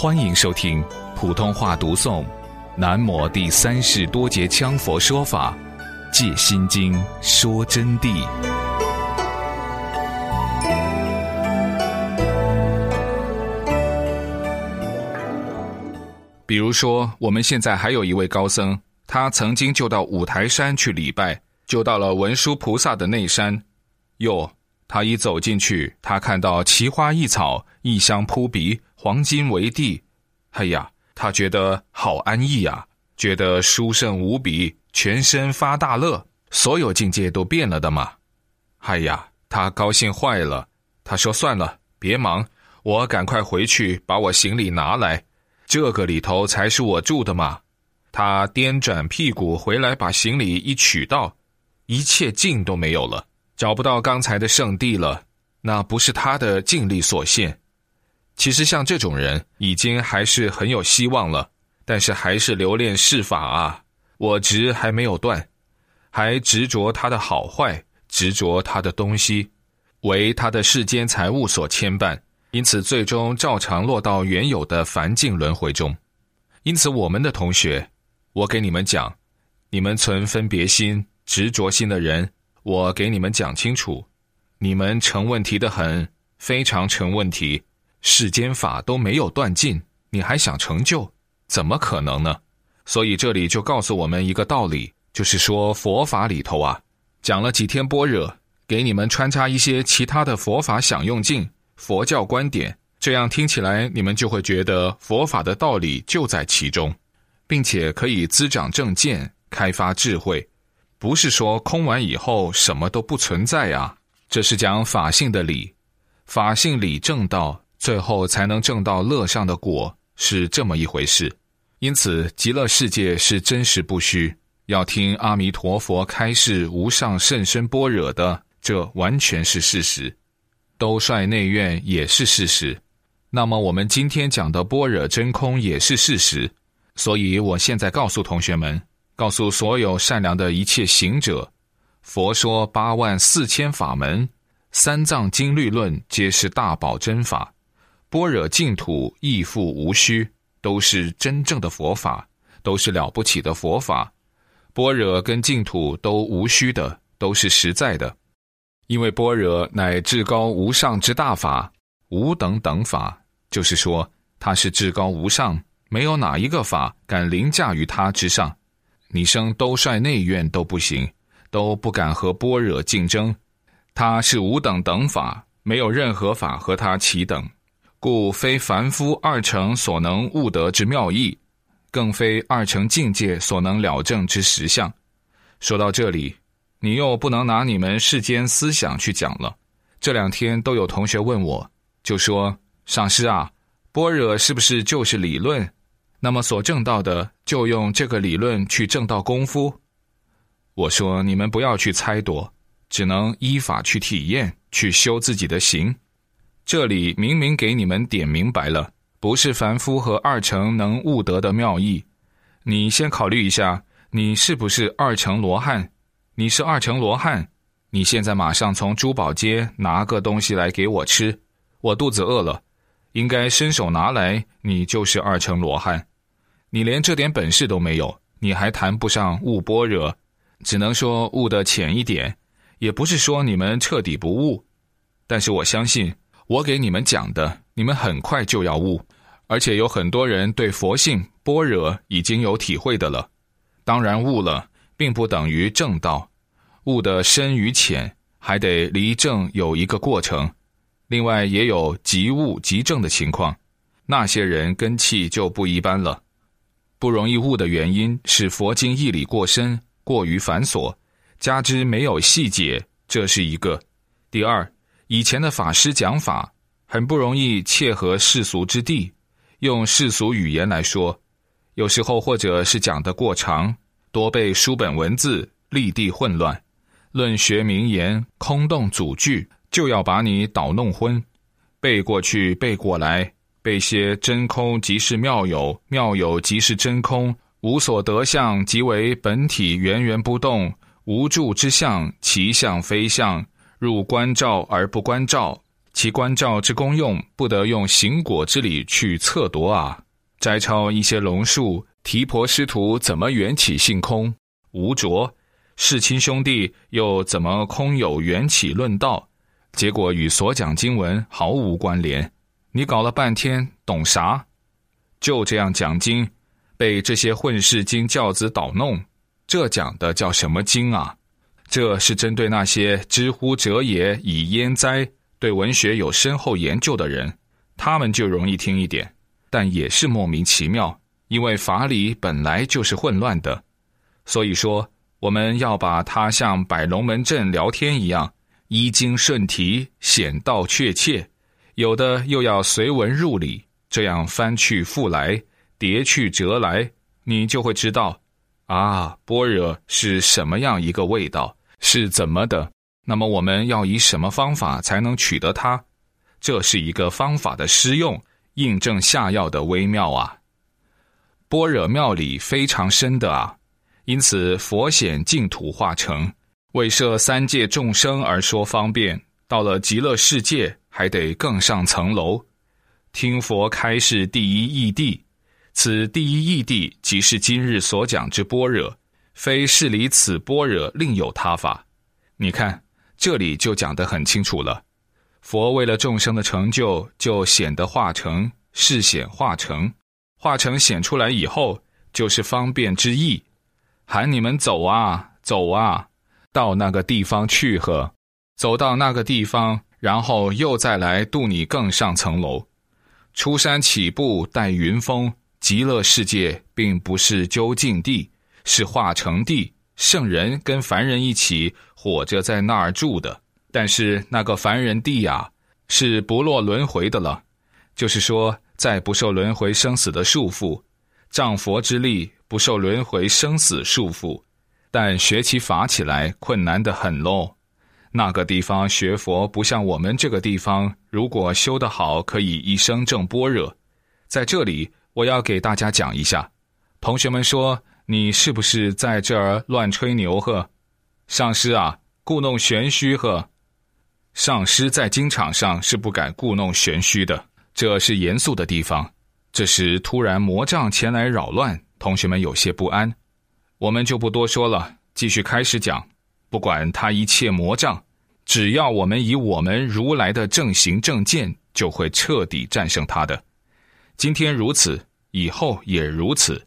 欢迎收听普通话读诵《南摩第三世多杰羌佛说法·借心经》说真谛。比如说，我们现在还有一位高僧，他曾经就到五台山去礼拜，就到了文殊菩萨的内山。哟，他一走进去，他看到奇花异草，异香扑鼻。黄金为地，哎呀，他觉得好安逸呀，觉得殊胜无比，全身发大乐，所有境界都变了的嘛。哎呀，他高兴坏了。他说：“算了，别忙，我赶快回去把我行李拿来，这个里头才是我住的嘛。”他颠转屁股回来，把行李一取到，一切劲都没有了，找不到刚才的圣地了。那不是他的尽力所限。其实像这种人，已经还是很有希望了，但是还是留恋世法啊，我执还没有断，还执着他的好坏，执着他的东西，为他的世间财物所牵绊，因此最终照常落到原有的凡境轮回中。因此，我们的同学，我给你们讲，你们存分别心、执着心的人，我给你们讲清楚，你们成问题的很，非常成问题。世间法都没有断尽，你还想成就？怎么可能呢？所以这里就告诉我们一个道理，就是说佛法里头啊，讲了几天般若，给你们穿插一些其他的佛法享用境、佛教观点，这样听起来你们就会觉得佛法的道理就在其中，并且可以滋长正见、开发智慧，不是说空完以后什么都不存在呀。这是讲法性的理，法性理正道。最后才能证到乐上的果，是这么一回事。因此，极乐世界是真实不虚。要听阿弥陀佛开示无上甚深般若的，这完全是事实。兜率内院也是事实。那么，我们今天讲的般若真空也是事实。所以，我现在告诉同学们，告诉所有善良的一切行者，佛说八万四千法门，三藏经律论皆是大宝真法。般若净土亦复无虚，都是真正的佛法，都是了不起的佛法。般若跟净土都无虚的，都是实在的。因为般若乃至高无上之大法，无等等法，就是说它是至高无上，没有哪一个法敢凌驾于它之上。你生兜率内院都不行，都不敢和般若竞争。它是无等等法，没有任何法和它齐等。故非凡夫二乘所能悟得之妙义，更非二乘境界所能了证之实相。说到这里，你又不能拿你们世间思想去讲了。这两天都有同学问我，就说：“上师啊，般若是不是就是理论？那么所证到的，就用这个理论去证到功夫？”我说：“你们不要去猜度，只能依法去体验，去修自己的行。”这里明明给你们点明白了，不是凡夫和二乘能悟得的妙义。你先考虑一下，你是不是二乘罗汉？你是二乘罗汉，你现在马上从珠宝街拿个东西来给我吃，我肚子饿了，应该伸手拿来，你就是二乘罗汉。你连这点本事都没有，你还谈不上悟般若，只能说悟得浅一点，也不是说你们彻底不悟。但是我相信。我给你们讲的，你们很快就要悟，而且有很多人对佛性般若已经有体会的了。当然悟了，并不等于正道，悟的深与浅，还得离正有一个过程。另外也有即悟即正的情况，那些人根气就不一般了。不容易悟的原因是佛经义理过深，过于繁琐，加之没有细节，这是一个。第二。以前的法师讲法很不容易切合世俗之地，用世俗语言来说，有时候或者是讲的过长，多背书本文字，立地混乱，论学名言，空洞组句，就要把你捣弄昏，背过去背过来，背些真空即是妙有，妙有即是真空，无所得相即为本体源源不动，无住之相，其相非相。入关照而不关照，其观照之功用，不得用行果之理去测夺啊！摘抄一些龙树、提婆师徒怎么缘起性空无着，世亲兄弟又怎么空有缘起论道？结果与所讲经文毫无关联。你搞了半天懂啥？就这样讲经，被这些混世经教子捣弄，这讲的叫什么经啊？这是针对那些知乎者也以焉哉？对文学有深厚研究的人，他们就容易听一点，但也是莫名其妙，因为法理本来就是混乱的。所以说，我们要把它像摆龙门阵聊天一样，依经顺题，显道确切；有的又要随文入理，这样翻去覆来，叠去折来，你就会知道，啊，般若是什么样一个味道，是怎么的。那么我们要以什么方法才能取得它？这是一个方法的施用，印证下药的微妙啊！般若妙理非常深的啊，因此佛显净土化成，为摄三界众生而说方便。到了极乐世界，还得更上层楼，听佛开示第一义谛。此第一义谛，即是今日所讲之般若，非是离此般若另有他法。你看。这里就讲得很清楚了，佛为了众生的成就，就显得化成，是显化成，化成显出来以后，就是方便之意，喊你们走啊，走啊，到那个地方去呵，走到那个地方，然后又再来渡你更上层楼，出山起步待云峰，极乐世界并不是究竟地，是化成地。圣人跟凡人一起活着在那儿住的，但是那个凡人地呀，是不落轮回的了，就是说，在不受轮回生死的束缚，仗佛之力不受轮回生死束缚，但学起法起来困难的很喽。那个地方学佛不像我们这个地方，如果修得好，可以一生证般若。在这里，我要给大家讲一下，同学们说。你是不是在这儿乱吹牛呵？上师啊，故弄玄虚呵。上师在经场上是不敢故弄玄虚的，这是严肃的地方。这时突然魔障前来扰乱，同学们有些不安。我们就不多说了，继续开始讲。不管他一切魔障，只要我们以我们如来的正行正见，就会彻底战胜他的。今天如此，以后也如此。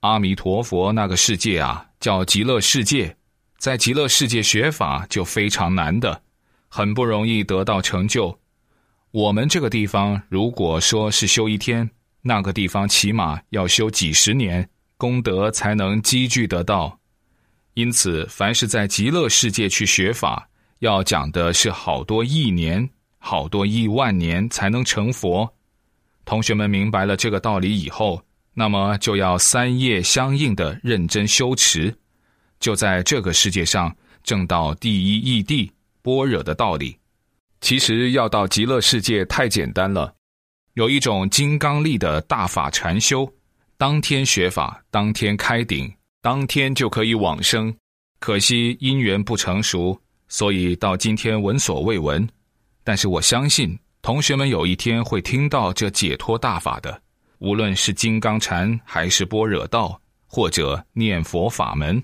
阿弥陀佛，那个世界啊，叫极乐世界，在极乐世界学法就非常难的，很不容易得到成就。我们这个地方，如果说是修一天，那个地方起码要修几十年，功德才能积聚得到。因此，凡是在极乐世界去学法，要讲的是好多亿年、好多亿万年才能成佛。同学们明白了这个道理以后。那么就要三业相应的认真修持，就在这个世界上证到第一义谛般若的道理。其实要到极乐世界太简单了，有一种金刚力的大法禅修，当天学法，当天开顶，当天就可以往生。可惜因缘不成熟，所以到今天闻所未闻。但是我相信同学们有一天会听到这解脱大法的。无论是金刚禅，还是般若道，或者念佛法门。